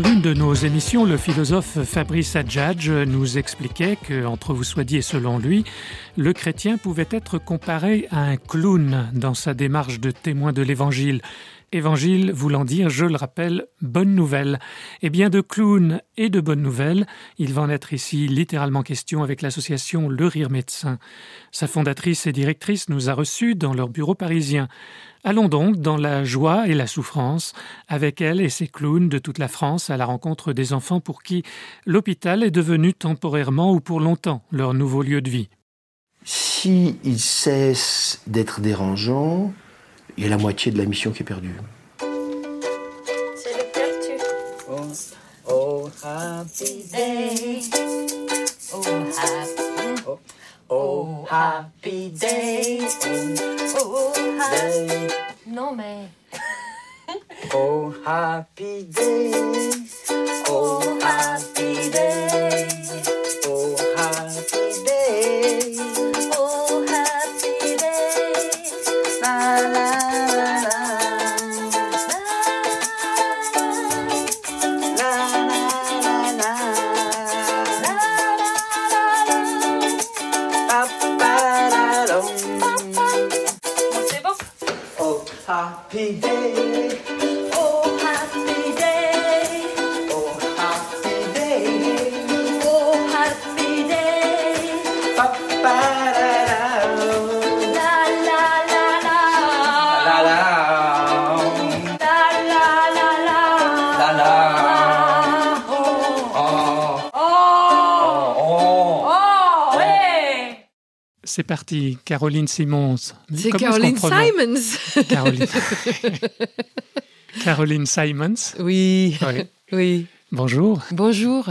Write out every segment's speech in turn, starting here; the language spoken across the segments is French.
Dans l'une de nos émissions, le philosophe Fabrice Adjadj nous expliquait que, entre vous soit dit et selon lui, le chrétien pouvait être comparé à un clown dans sa démarche de témoin de l'Évangile. Évangile voulant dire, je le rappelle, bonne nouvelle. Et bien de clown et de bonne nouvelle, il va en être ici littéralement question avec l'association Le Rire Médecin. Sa fondatrice et directrice nous a reçus dans leur bureau parisien. Allons donc dans la joie et la souffrance, avec elle et ses clowns de toute la France à la rencontre des enfants pour qui l'hôpital est devenu temporairement ou pour longtemps leur nouveau lieu de vie. Si il cesse d'être dérangeant, il y a la moitié de la mission qui est perdue. C'est le pertu. Oh, oh, happy day. Oh, happy. Oh, oh happy day. Oh, ha- Day. Non, mais. Oh, happy day. Oh, happy day. Happy day. C'est parti, Caroline Simons. C'est Caroline Simons. Caroline. Caroline Simons. Oui, Oui. oui. Bonjour. Bonjour.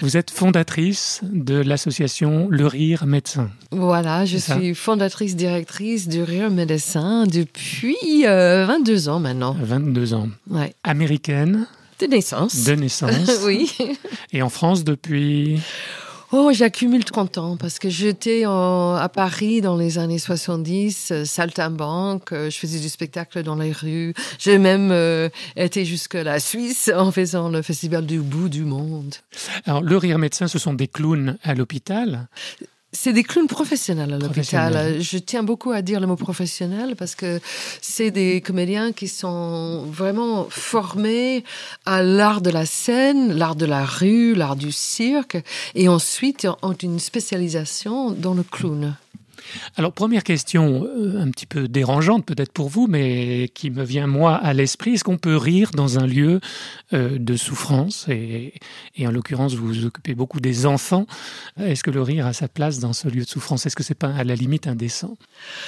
Vous êtes fondatrice de l'association Le Rire Médecin. Voilà, je suis fondatrice directrice du Rire Médecin depuis euh, 22 ans maintenant. 22 ans. Ouais. Américaine De naissance. de naissance. oui. Et en France depuis? Oh, j'accumule 30 ans parce que j'étais à Paris dans les années 70, euh, saltimbanque, euh, je faisais du spectacle dans les rues. J'ai même euh, été jusqu'à la Suisse en faisant le festival du bout du monde. Alors, Le Rire Médecin, ce sont des clowns à l'hôpital. C'est des clowns professionnels à l'hôpital. Je tiens beaucoup à dire le mot professionnel parce que c'est des comédiens qui sont vraiment formés à l'art de la scène, l'art de la rue, l'art du cirque et ensuite ont une spécialisation dans le clown. Alors, première question, euh, un petit peu dérangeante peut-être pour vous, mais qui me vient moi à l'esprit. Est-ce qu'on peut rire dans un lieu euh, de souffrance et, en l'occurrence, vous vous occupez beaucoup des enfants. Est-ce que le rire a sa place dans ce lieu de souffrance? Est-ce que c'est pas à la limite indécent?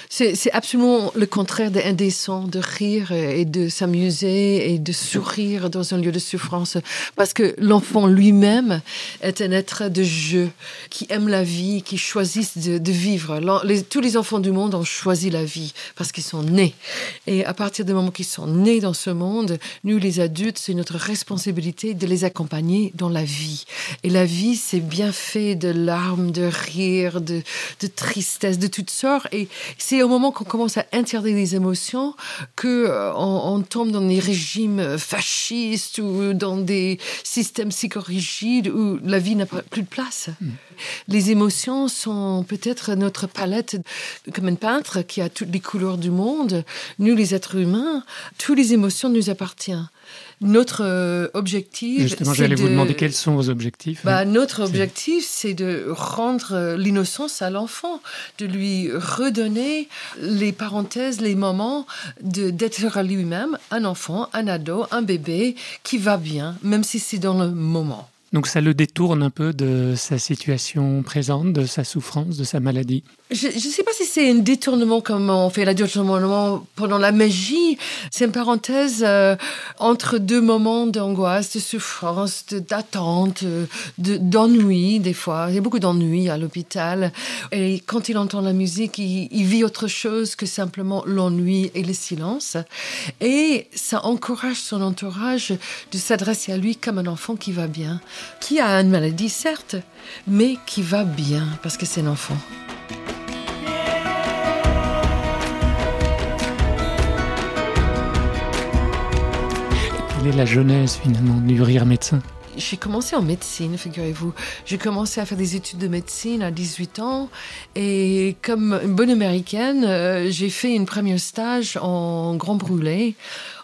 C'est c'est absolument le contraire d'indécent de rire et de s'amuser et de sourire dans un lieu de souffrance. Parce que l'enfant lui-même est un être de jeu qui aime la vie, qui choisit de, vivre. Tous les enfants du monde ont choisi la vie parce qu'ils sont nés. Et à partir du moment qu'ils sont nés dans ce monde, nous les adultes, c'est notre responsabilité de les accompagner dans la vie. Et la vie, c'est bien fait de larmes, de rires, de, de tristesse, de toutes sortes. Et c'est au moment qu'on commence à interdire les émotions que euh, tombe dans des régimes fascistes ou dans des systèmes psychorigides où la vie n'a plus de place. Les émotions sont peut-être notre palette, comme un peintre qui a toutes les couleurs du monde. Nous, les êtres humains, toutes les émotions nous appartiennent. Notre euh, objectif, Justement, j'allais vous de- demander quels sont vos objectifs. bah, notre objectif, c'est de rendre euh, l'innocence à l'enfant, de lui redonner les parenthèses, les moments de d'être lui-même un enfant, un ado, un bébé qui va bien, même si c'est dans le moment. Donc ça le détourne un peu de sa situation présente, de sa souffrance, de sa maladie. Je ne sais pas si c'est un détournement comme on fait la détournement pendant la magie. C'est une parenthèse euh, entre deux moments d'angoisse, de souffrance, d'attente, euh, de- d'ennui des fois. Il y a beaucoup d'ennui à l'hôpital. Et quand il entend la musique, il, il vit autre chose que simplement l'ennui et le silence. Et ça encourage son entourage de s'adresser à lui comme un enfant qui va bien, qui a une maladie certes, mais qui va bien parce que c'est un enfant. Quelle est la genèse finalement du rire médecin J'ai commencé en médecine, figurez-vous. J'ai commencé à faire des études de médecine à 18 ans. Et comme une bonne américaine, euh, j'ai fait une première stage en Grand Brûlé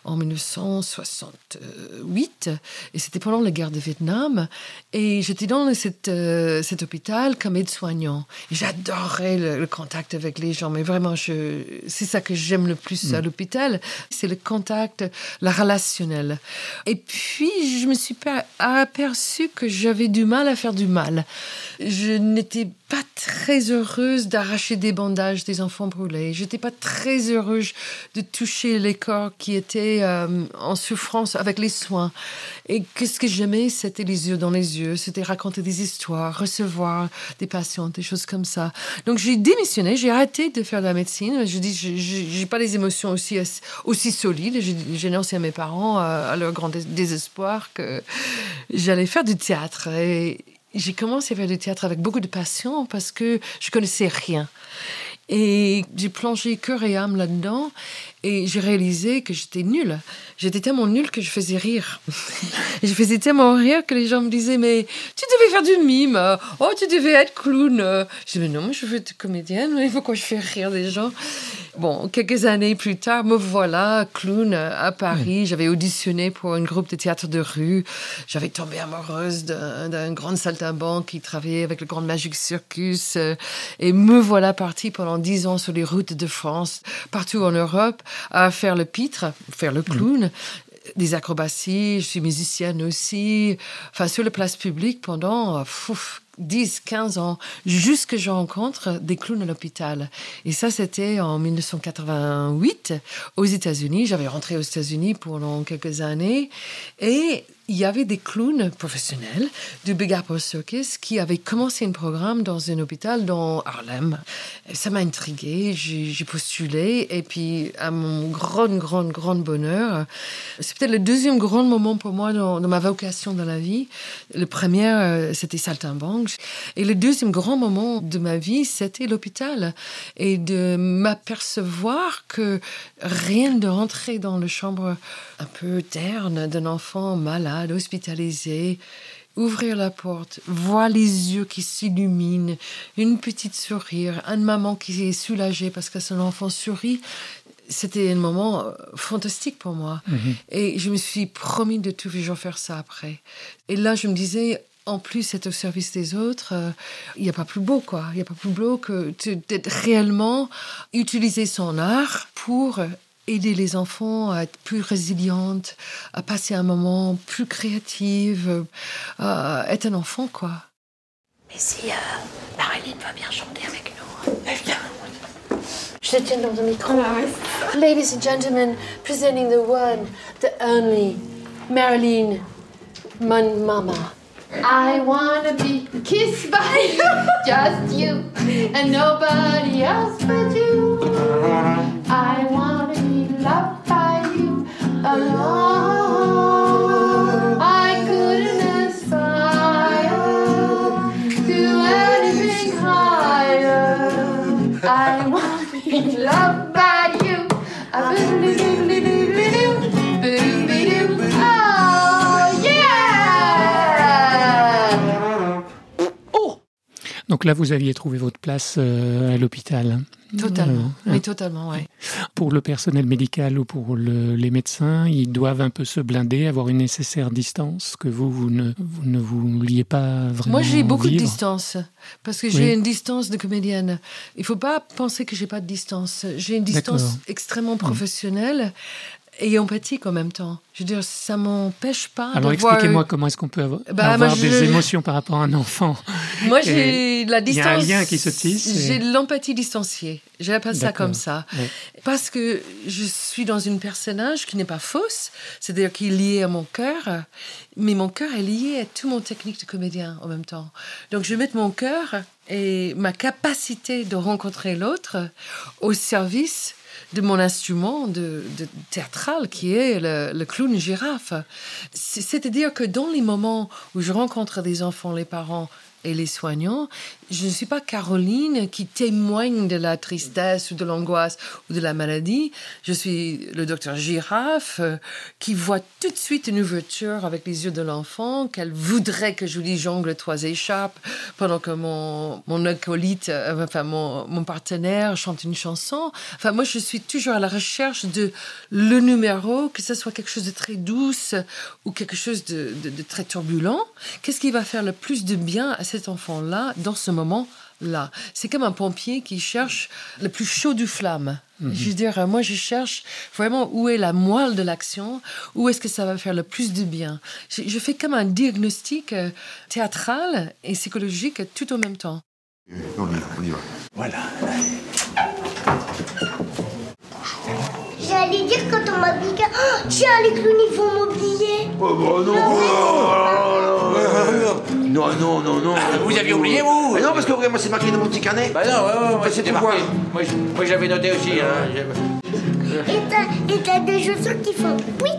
en 1968. Et c'était pendant la guerre de Vietnam. Et j'étais dans cet, euh, cet hôpital comme aide-soignant. J'adorais le, le contact avec les gens. Mais vraiment, je, c'est ça que j'aime le plus à l'hôpital. C'est le contact, la relationnel. Et puis, je me suis aperçue que j'avais du mal à faire du mal. Je n'étais pas très heureuse d'arracher des bandages des enfants brûlés. J'étais pas très heureuse de toucher les corps qui étaient euh, en souffrance avec les soins. Et qu'est-ce que j'aimais, c'était les yeux dans les yeux, c'était raconter des histoires, recevoir des patients, des choses comme ça. Donc j'ai démissionné, j'ai arrêté de faire de la médecine. Je dis, j'ai pas des émotions aussi aussi solides. J'ai annoncé à mes parents, euh, à leur grand dés- désespoir, que j'allais faire du théâtre. Et j'ai commencé à faire du théâtre avec beaucoup de passion parce que je connaissais rien. Et j'ai plongé cœur et âme là-dedans et j'ai réalisé que j'étais nulle. J'étais tellement nulle que je faisais rire. je faisais tellement rire que les gens me disaient Mais tu devais faire du mime. Oh, tu devais être clown. Je dis Mais non, je veux être comédienne. mais Pourquoi je fais rire des gens? Bon, quelques années plus tard, me voilà, clown à Paris. J'avais auditionné pour un groupe de théâtre de rue. J'avais tombé amoureuse d'un grand saltimbanque qui travaillait avec le Grand Magic Circus. Et me voilà partie pendant dix ans sur les routes de France, partout en Europe, à faire le pitre, faire le clown. Des acrobaties, je suis musicienne aussi. Enfin, sur la place publique pendant 10, 15 ans, jusque je rencontre des clowns à l'hôpital. Et ça, c'était en 1988 aux États-Unis. J'avais rentré aux États-Unis pendant quelques années. Et il y avait des clowns professionnels du Big Apple Circus qui avaient commencé un programme dans un hôpital dans Harlem. Ça m'a intriguée, j'ai postulé et puis à mon grand, grand, grand bonheur, c'est peut-être le deuxième grand moment pour moi dans, dans ma vocation dans la vie. Le premier, euh, c'était Saltimbanque. Et le deuxième grand moment de ma vie, c'était l'hôpital. Et de m'apercevoir que rien de rentrer dans la chambre un peu terne d'un enfant malade, hospitalisé, ouvrir la porte, voir les yeux qui s'illuminent, une petite sourire, une maman qui est soulagée parce que son enfant sourit. C'était un moment euh, fantastique pour moi. Et je me suis promis de toujours faire ça après. Et là, je me disais, en plus, être au service des autres, euh, il n'y a pas plus beau, quoi. Il n'y a pas plus beau que d'être réellement utiliser son art pour aider les enfants à être plus résilientes, à passer un moment plus créatif, euh, à être un enfant, quoi. Mais si euh, Marilyn va bien chanter avec nous. Elle vient. Je te tiens dans le micro. Ladies and gentlemen, presenting the one, the only, Marilyn, mon mama. I wanna be kissed by you, just you, and nobody else but you. I wanna be loved by you alone. I couldn't aspire to anything higher. I wanna be loved by you. Donc là, vous aviez trouvé votre place euh, à l'hôpital. hein. Totalement. Euh, Oui, totalement, ouais. Pour le personnel médical ou pour le- les médecins, ils doivent un peu se blinder, avoir une nécessaire distance que vous, vous ne vous, ne vous liez pas vraiment Moi, j'ai beaucoup de distance parce que j'ai Oui. une distance de comédienne. Il faut pas penser que j'ai pas de distance. J'ai une distance extrêmement professionnelle et empathique en même temps. Je veux dire, ça m'empêche pas Alors expliquez-moi comment est-ce qu'on peut avoir, Bah, avoir des émotions par rapport à un enfant. Moi, j'ai la il y distance. a un lien qui se tisse et- J'ai l'empathie distanciée. J'appelle ça comme ça. Ouais. Parce que je suis dans une personnage qui n'est pas fausse, c'est-à-dire qui est lié à mon cœur, mais mon cœur est lié à toute mon technique de comédien en même temps. Donc je mets mon cœur et ma capacité de rencontrer l'autre au service de mon instrument de, théâtral qui est le, clown girafe. C'est- C'est-à-dire que dans les moments où je rencontre des enfants, les parents et les soignants, je ne suis pas Caroline qui témoigne de la tristesse ou de l'angoisse ou de la maladie. Je suis le docteur Girafe euh, qui voit tout de suite une ouverture avec les yeux de l'enfant, qu'elle voudrait que je lui jongle trois échappes pendant que mon, mon acolyte, euh, enfin mon, mon partenaire chante une chanson. Enfin, moi, je suis toujours à la recherche de le numéro, que ce soit quelque chose de très douce ou quelque chose de, de- de très turbulent. Qu'est-ce qui va faire le plus de bien à cet enfant-là dans ce moment-là C'est comme un pompier qui cherche le plus chaud du flamme. Je veux dire, moi, je cherche vraiment où est la moelle de l'action, où est-ce que ça va faire le plus de bien. Je, je fais comme un diagnostic euh, théâtral et psychologique tout en même temps. On y va, on y va. Voilà. Dire quand on m'a piqué, oh, tiens, les clowns, ils vont m'oublier. Oh, bah non Non, non, non, non. Vous aviez oublié, vous Mais non, parce que vraiment, c'est marqué dans mon petit carnet. Bah non, ouais, ouais, ouais, c'était marqué. quoi. Moi, moi, j'avais noté aussi. Hein. J'avais- Et t'as- des chaussures qui font pouic.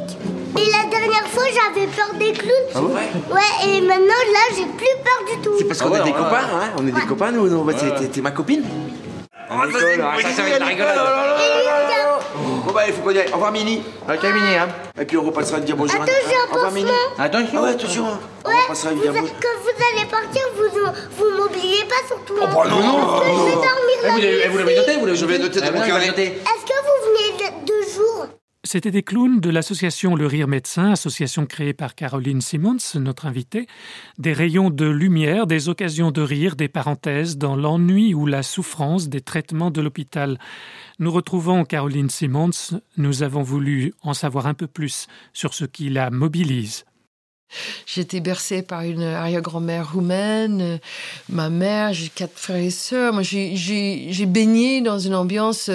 Et la dernière fois, j'avais peur des clowns. Ah ouais Ouais, et maintenant, là, j'ai plus peur du tout. C'est parce Ah qu'on ouais, est des ouais, copains, hein On est des copains, nous. non, bah, t'es- ma copine On rigole, ah, ça, ça va être la rigolade. Bon, bah, il faut qu'on y aille. Au revoir, Mini. Ok, Mini, hein. Et puis, on repassera dire bonjour. Un Au revoir, Mini. Attention. Ah ouais, attention. hein. On Ouais, repassera vous dire a- bonjour. quand vous allez partir, vous vous m'oubliez pas surtout. Oh, bah non, Parce que je vais dormir Eh, la nuit. eh, vous l'avez noté vous l'avez Je vais noter dans Eh, mon carnet. Est-ce que vous venez de- deux jours C'était des clowns de l'association Le Rire Médecin, association créée par Caroline Simmons, notre invitée. Des rayons de lumière, des occasions de rire, des parenthèses dans l'ennui ou la souffrance des traitements de l'hôpital. Nous retrouvons Caroline Simmons. Nous avons voulu en savoir un peu plus sur ce qui la mobilise. J'étais bercée par une arrière-grand-mère roumaine, euh, ma mère, j'ai quatre frères et sœurs. Moi, j'ai- baigné dans une ambiance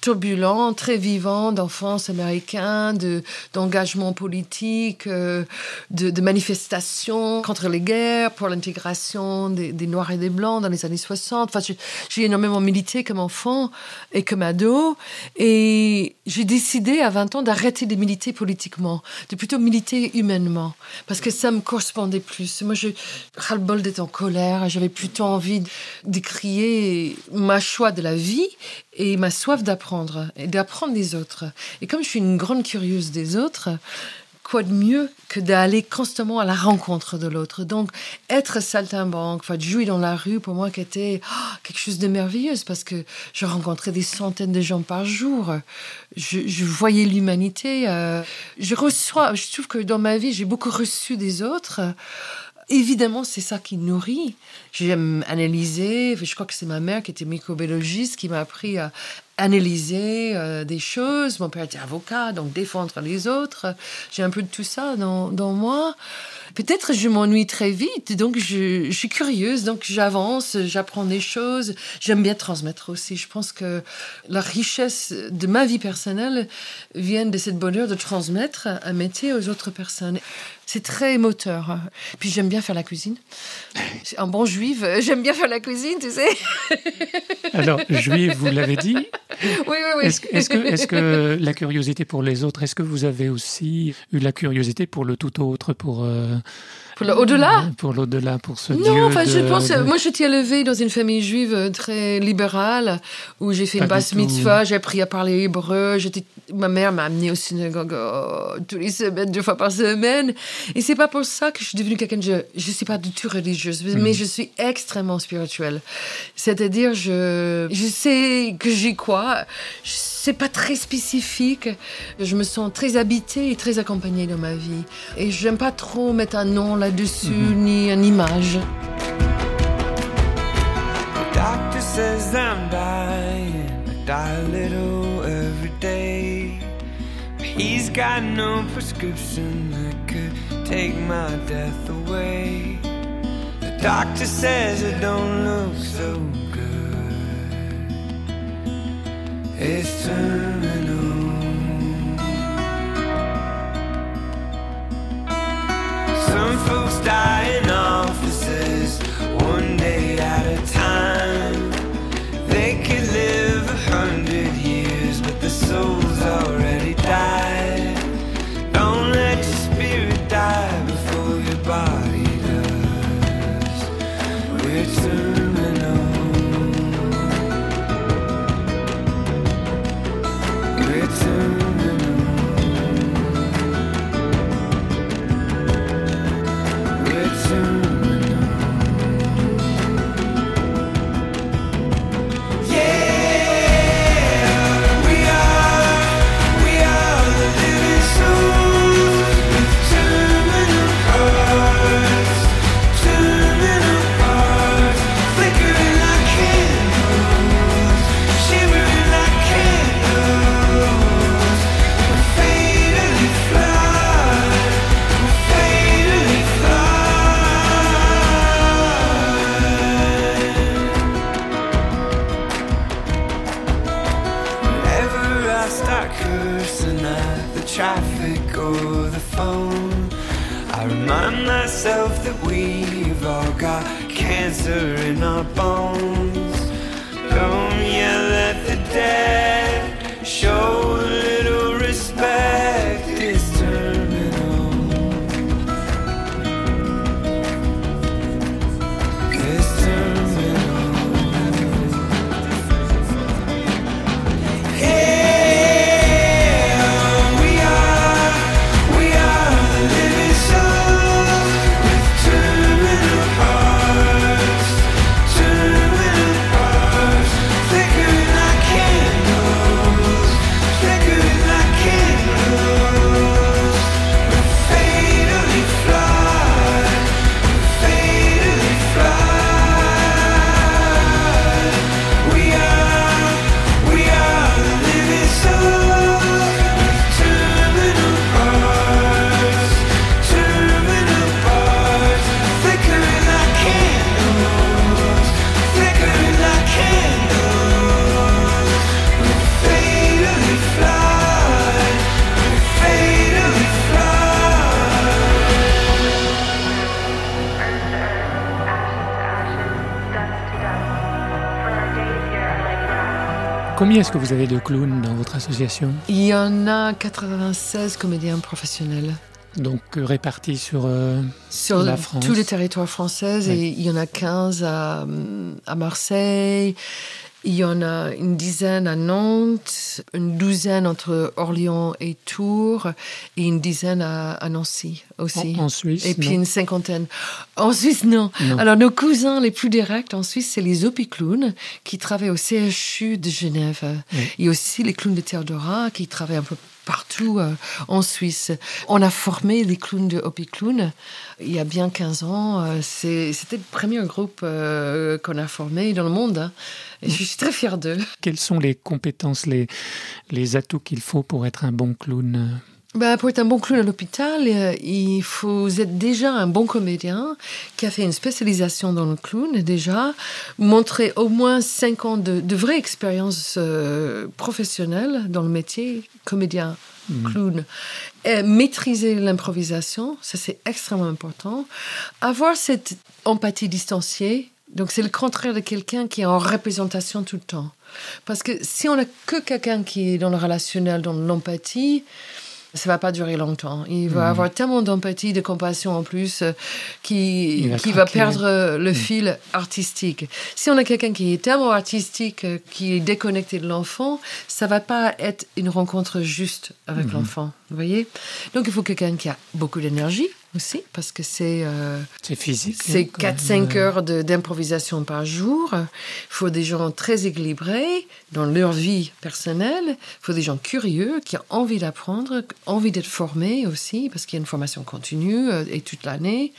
turbulente, très vivante, d'enfance américaine, de- d'engagement politique, euh, de, de manifestations contre les guerres, pour l'intégration des, des Noirs et des Blancs dans les années 60. Enfin, j'ai- énormément milité comme enfant et comme ado. Et j'ai décidé à 20 ans d'arrêter de militer politiquement, de plutôt militer humainement, parce que ça me correspondait plus. Moi, je ras-le-bol en colère, j'avais plutôt envie de crier ma choix de la vie et ma soif d'apprendre, et d'apprendre des autres. Et comme je suis une grande curieuse des autres, quoi de mieux que d'aller constamment à la rencontre de l'autre? Donc, être saltimbanque, enfin, jouer dans la rue, pour moi, qui était oh, quelque chose de merveilleux, parce que je rencontrais des centaines de gens par jour. Je, je voyais l'humanité. euh, je reçois, je trouve que dans ma vie, j'ai beaucoup reçu des autres. Évidemment, c'est ça qui nourrit. J'aime analyser. Je crois que c'est ma mère qui était microbiologiste qui m'a appris à analyser euh, des choses. Mon père était avocat, donc défendre les autres. J'ai un peu de tout ça dans, dans moi. Peut-être je m'ennuie très vite, donc je, je suis curieuse, donc j'avance, j'apprends des choses. J'aime bien transmettre aussi. Je pense que la richesse de ma vie personnelle vient de cette bonheur de transmettre un métier aux autres personnes. C'est très moteur. Puis j'aime bien faire la cuisine. En bon juive, j'aime bien faire la cuisine, tu sais. Alors, juive, vous l'avez dit? Oui, oui, oui. Est-ce est-ce que, est que la curiosité pour les autres, est-ce que vous avez aussi eu la curiosité pour le tout autre, pour, euh, Pour le au-delà pour l'au-delà, pour ce Dieu Non, enfin, je de- pense. de- Moi, je suis élevée dans une famille juive euh, très libérale, où j'ai fait Pas une basse mitzvah, j'ai appris à parler hébreu. J'étais, ma mère m'a amenée au synagogue euh, tous les semaines, deux fois par semaine. Et c'est pas pour ça que je suis devenue quelqu'un de. Je, je suis pas du tout religieuse, mais je suis extrêmement spirituelle. C'est-à-dire, je, je sais que quoi. Je- C'est pas très spécifique. Je me sens très habitée et très accompagnée dans ma vie. Et j'aime pas trop mettre un nom là-dessus, ni une image. The doctor says I'm dying, I die a little every day. He's got no prescription that could take my death away. The doctor says it don't look so good. is terminal. Some folks die in office. Combien est-ce que vous avez de clowns dans votre association? Il y en a 96 comédiens professionnels Donc euh, répartis sur euh, sur la France tous les territoires français. Oui. Et il y en a 15 à, à Marseille. Il y en a une dizaine à Nantes, une douzaine entre Orléans et Tours, et une dizaine à, à Nancy aussi. En- en Suisse, Et puis non une cinquantaine. En Suisse, non. Non. Alors, nos cousins les plus directs en Suisse, c'est les Opiclowns qui travaillent au CHU de Genève. Oui. Il y a aussi les clowns de Théodora qui travaillent un peu partout euh, en Suisse. On a formé les clowns de Opiclown il y a bien 15 ans. Euh, C'était le premier groupe euh, qu'on a formé dans le monde. hein. Et je suis très fière d'eux. Quelles sont les compétences, les, les atouts qu'il faut pour être un bon clown? Bah, pour être un bon clown à l'hôpital, euh, il faut être déjà un bon comédien qui a fait une spécialisation dans le clown déjà, montrer au moins cinq ans de, de vraie expérience euh, professionnelle dans le métier comédien. Clown. Et maîtriser l'improvisation, ça c'est extrêmement important. Avoir cette empathie distanciée, donc c'est le contraire de quelqu'un qui est en représentation tout le temps. Parce que si on n'a que quelqu'un qui est dans le relationnel, dans l'empathie, ça va pas durer longtemps. Il va avoir tellement d'empathie, de compassion en plus, euh, qui, va qui va perdre euh, le fil artistique. Si on a quelqu'un qui est tellement artistique, euh, qui est déconnecté de l'enfant, ça va pas être une rencontre juste avec l'enfant. Vous voyez? Donc il faut quelqu'un qui a beaucoup d'énergie aussi, parce que c'est... euh, C'est physique. c'est hein, quand 4-5 même. heures de- d'improvisation par jour. Il faut des gens très équilibrés dans leur vie personnelle. Il faut des gens curieux qui ont envie d'apprendre, envie d'être formés aussi, parce qu'il y a une formation continue euh, et toute l'année.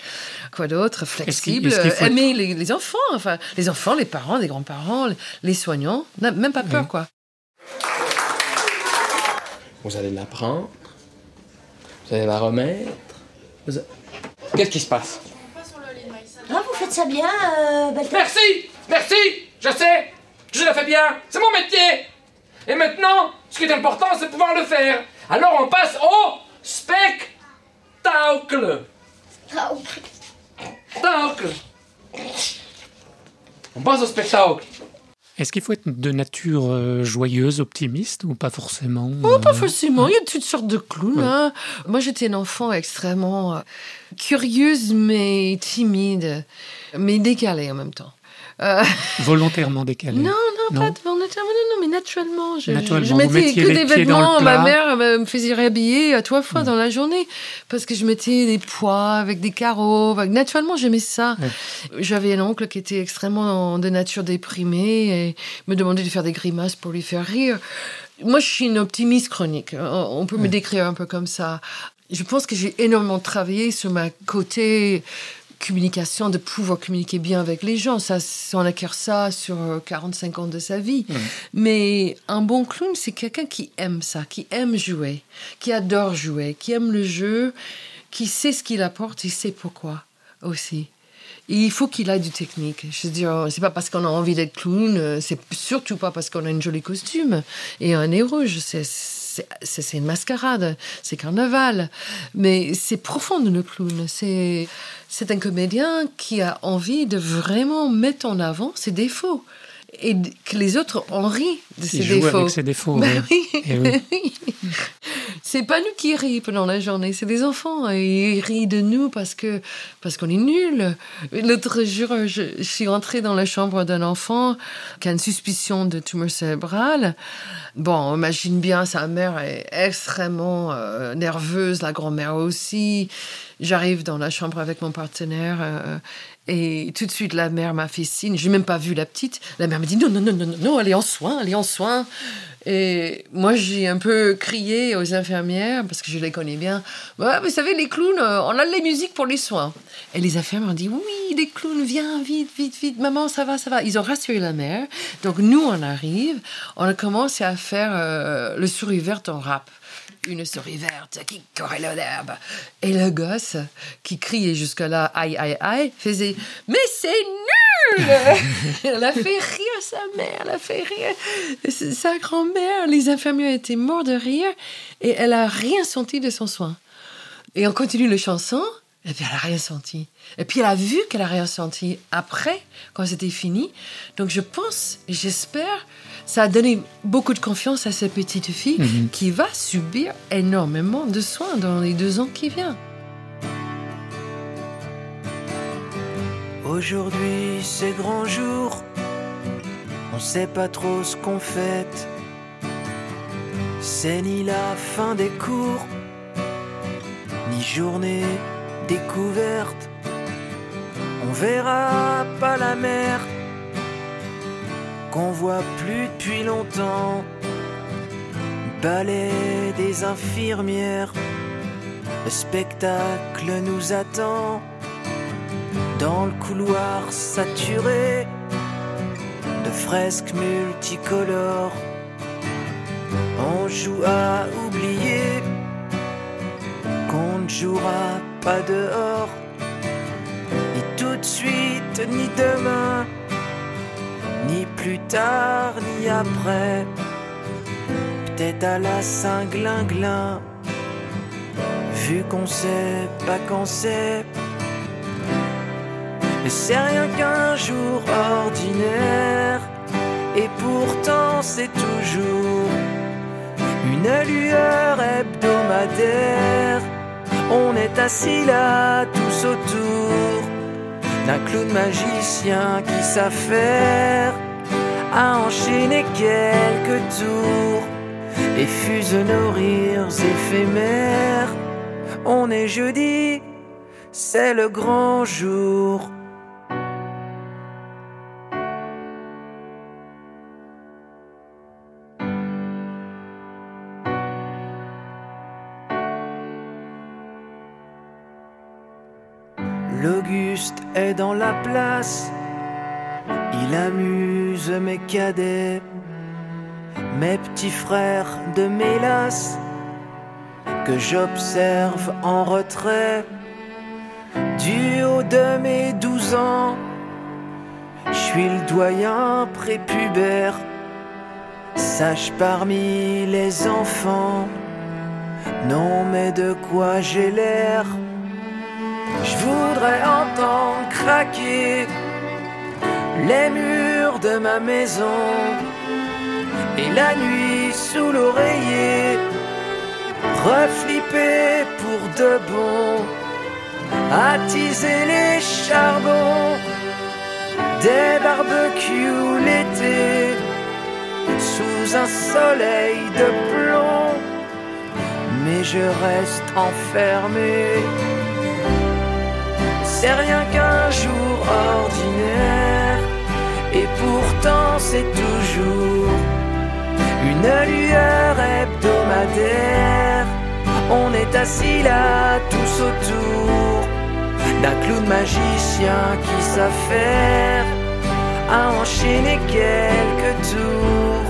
Quoi d'autre? Flexible. est-ce qu'il faut euh, aimer les, les enfants, enfin, les enfants, les parents, les grands-parents, les soignants. N'a- Même pas peur, quoi. Vous allez l'apprendre, Vous allez la remettre. Qu'est-ce qui se passe? Ah, vous faites ça bien, euh, Balthazar Merci Merci Je sais Je le fais bien C'est mon métier Et maintenant, ce qui est important, c'est de pouvoir le faire. Alors on passe au spectacle. Spectacle. On passe au spectacle. Est-ce qu'il faut être de nature euh, joyeuse, optimiste ou pas forcément Oh, pas euh, forcément. Il y a toutes sortes de clowns. Ouais. hein. Moi, j'étais une enfant extrêmement euh, curieuse, mais timide, mais décalée en même temps. Euh, Volontairement décalé non, non, Non. pas de volontairement, non, non, mais naturellement. Je, Naturellement, je mettais que des vêtements. Ma mère me faisait réhabiller à trois Mm. fois dans la journée parce que je mettais des poids avec des carreaux. Naturellement, j'aimais ça. J'avais un oncle qui était extrêmement de nature déprimée et me demandait de faire des grimaces pour lui faire rire. Moi, je suis une optimiste chronique. On on peut me décrire un peu comme ça. Je pense que j'ai énormément travaillé sur ma côté communication, de pouvoir communiquer bien avec les gens. Ça, on acquiert ça sur euh, 45 ans de sa vie. Mais un bon clown, c'est quelqu'un qui aime ça, qui aime jouer, qui adore jouer, qui aime le jeu, qui sait ce qu'il apporte et sait pourquoi aussi. Et il faut qu'il ait du technique. Je veux dire, c'est pas parce qu'on a envie d'être clown, euh, c'est surtout pas parce qu'on a une jolie costume et un nez rouge. C'est, c'est, une mascarade, c'est carnaval. Mais c'est profond le clown. C'est, un comédien qui a envie de vraiment mettre en avant ses défauts et que les autres en rient de ses défauts. avec ses défauts. Oui. oui. Eh oui. C'est pas nous qui rient pendant la journée, c'est les enfants. Et ils rient de nous parce que parce qu'on est nuls. L'autre jour, je, je suis entrée dans la chambre d'un enfant qui a une suspicion de tumeur cérébrale. Bon, on imagine bien, sa mère est extrêmement euh, nerveuse, la grand-mère aussi. J'arrive dans la chambre avec mon partenaire euh, et tout de suite la mère m'a fait signe. J'ai même pas vu la petite. La mère me dit non non non non non non, elle est en soins, elle est en Et moi j'ai un peu crié aux infirmières parce que je les connais bien. Vous savez les clowns, euh, on a les musiques pour les soins. Et les infirmières ont dit oui, les clowns, viens vite vite vite, maman ça va ça va. Ils ont rassuré la mère. Donc nous on arrive, on a commencé à faire euh, le souris verte en rap une souris verte qui courait l'herbe. Et le gosse, qui criait jusque-là, aïe, aïe, aïe, faisait Mais c'est nul Elle a fait rire sa mère, elle a fait rire sa grand-mère. Les infirmières étaient morts de rire et elle a rien senti de son soin. Et on continue la chanson, et puis elle a rien senti. Et puis elle a vu qu'elle a rien senti après, quand c'était fini. Donc je pense, j'espère, ça a donné beaucoup de confiance à cette petite fille Mhm. qui va subir énormément de soins dans les deux ans qui viennent. Aujourd'hui c'est grand jour, on sait pas trop ce qu'on fête. C'est ni la fin des cours, ni journée découverte. On verra pas la mer qu'on voit plus depuis longtemps. Ballet des infirmières, le spectacle nous attend dans le couloir saturé de fresques multicolores. On joue à oublier qu'on ne jouera pas dehors, ni tout de suite, ni demain, ni plus tard, ni après. Peut-être à la Saint-Glinglin, vu qu'on sait pas quand c'est. Mais c'est rien qu'un jour ordinaire. Et pourtant c'est toujours une lueur hebdomadaire. On est assis là tous autour d'un clown magicien qui s'affaire à enchaîner quelques tours et fuse nos rires éphémères. On est jeudi, c'est le grand jour. L'Auguste est dans la place, il amuse mes cadets, mes petits frères de mélasse, que j'observe en retrait du haut de mes douze ans. Je suis le doyen prépubère, sage parmi les enfants. Non, mais de quoi j'ai l'air Je voudrais entendre craquer les murs de ma maison et la nuit sous l'oreiller reflipper pour de bon, attiser les charbons des barbecues l'été sous un soleil de plomb, mais je reste enfermé. C'est rien qu'un jour ordinaire, et pourtant c'est toujours une lueur hebdomadaire. On est assis là tous autour d'un clown magicien qui s'affaire à enchaîner quelques tours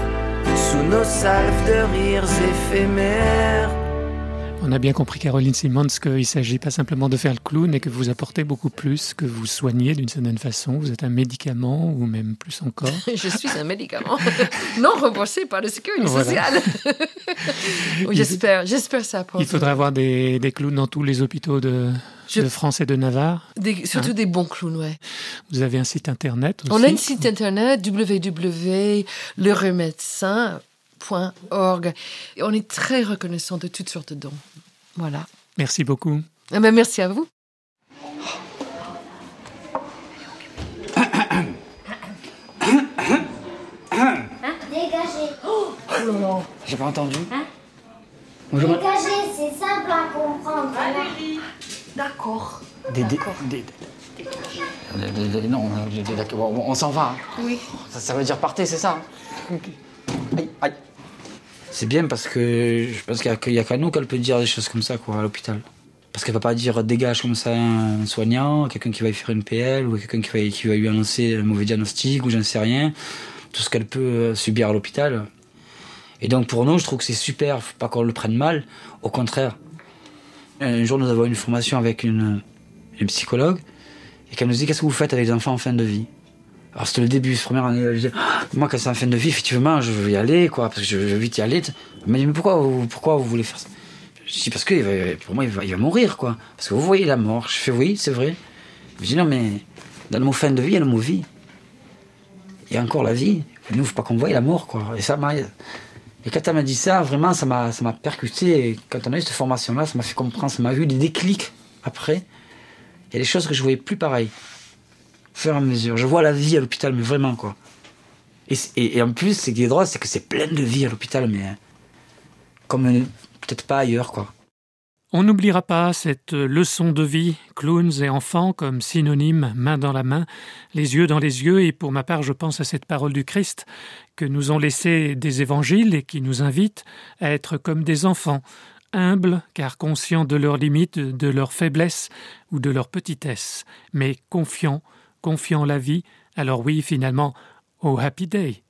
sous nos salves de rires éphémères. On a bien compris, Caroline Simmons, qu'il ne s'agit pas simplement de faire le clown et que vous apportez beaucoup plus, que vous soignez d'une certaine façon. Vous êtes un médicament ou même plus encore. Je suis un médicament non remboursé par la sécurité Voilà. sociale. J'espère, j'espère ça. Pour Il faudrait avoir des, des clowns dans tous les hôpitaux de, Je- de France et de Navarre. Des- surtout Hein des bons clowns, ouais. Vous avez un site internet aussi On a un site internet www.leremedecin.org. Et on est très reconnaissant de toutes sortes de dons. Voilà. Merci beaucoup. Eh ben, merci à vous. Dégagez. Oh là là, j'ai pas entendu. Hein Bonjour, Dégagez, c'est simple à comprendre. D'accord. Des, des, des- des- des- des- non, des- des- d'accord, bon, on s'en va. hein. Oui. Ça, ça veut dire partez, c'est ça Aïe, aïe. C'est bien parce que je pense qu'il n'y a, qu'à nous qu'elle peut dire des choses comme ça quoi, à l'hôpital. Parce qu'elle va pas dire dégage comme ça un soignant, quelqu'un qui va y faire une PL ou quelqu'un qui va, qui va lui annoncer un mauvais diagnostic ou j'en sais rien. Tout ce qu'elle peut euh, subir à l'hôpital. Et donc pour nous, je trouve que c'est super, faut pas qu'on le prenne mal. Au contraire. Un jour, nous avons une formation avec une, une psychologue et qu'elle nous dit qu'est-ce que vous faites avec les enfants en fin de vie? Alors c'était le début, cette première année. Je dis, moi quand c'est en fin de vie, effectivement, je veux y aller, quoi, parce que je veux vite y aller. Elle m'a dit, mais pourquoi vous, pourquoi vous voulez faire ça? Je dis, parce que pour moi, il va, il va mourir, quoi. Parce que vous voyez la mort. Je fais, oui, c'est vrai. Je dis, non, mais dans le mot fin de vie, il y a le mot vie. Il y a encore la vie. Nous, il ne faut pas qu'on voie la mort, quoi. Et ça m'a. Et quand elle m'a dit ça, vraiment, ça m'a, ça m'a percuté. Quand on a eu cette formation-là, ça m'a fait comprendre, ça m'a eu des déclics après. Il y a des choses que je voyais plus pareilles mesure. Je vois la vie à l'hôpital, mais vraiment, quoi. Et, en plus, ce qui est drôle, c'est que c'est plein de vie à l'hôpital, mais euh, comme euh, peut-être pas ailleurs, quoi. On n'oubliera pas cette leçon de vie, clowns et enfants comme synonyme, main dans la main, les yeux dans les yeux, et pour ma part je pense à cette parole du Christ que nous ont laissé des évangiles et qui nous invite à être comme des enfants, humbles car conscients de leurs limites, de leurs faiblesses ou de leur petitesse, mais confiants, confiants en la vie, alors oui finalement, au happy day.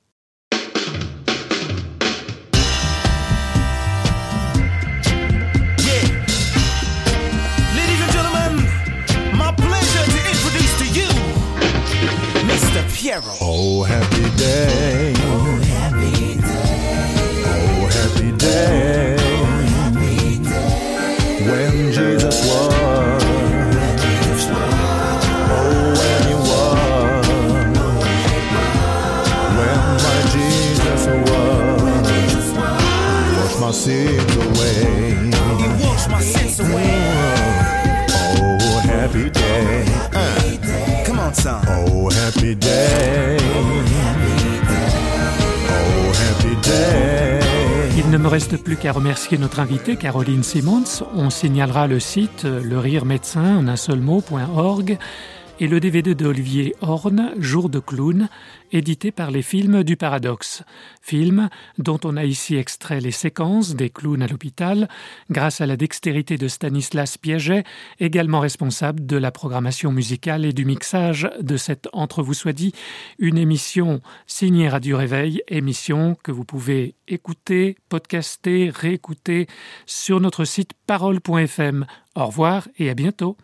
Ladies and gentlemen, my pleasure to introduce to you Mr. Piero. Oh, happy day. Oh, happy day. Oh, happy day. My sins away. He washed my sins away. Oh, happy day. Uh, come on, son. Oh, happy day. Oh, happy day. Il ne me reste plus qu'à remercier notre invitée Caroline Simmons. On signalera le site le rire médecin en un seul mot.org et le DVD d'Olivier Horn, Jour de clown, édité par les films du Paradoxe. Film dont on a ici extrait les séquences des clowns à l'hôpital grâce à la dextérité de Stanislas Piaget, également responsable de la programmation musicale et du mixage de cette Entre vous soit dit, une émission signée Radio Réveil, émission que vous pouvez écouter, podcaster, réécouter sur notre site parole.fm. Au revoir et à bientôt.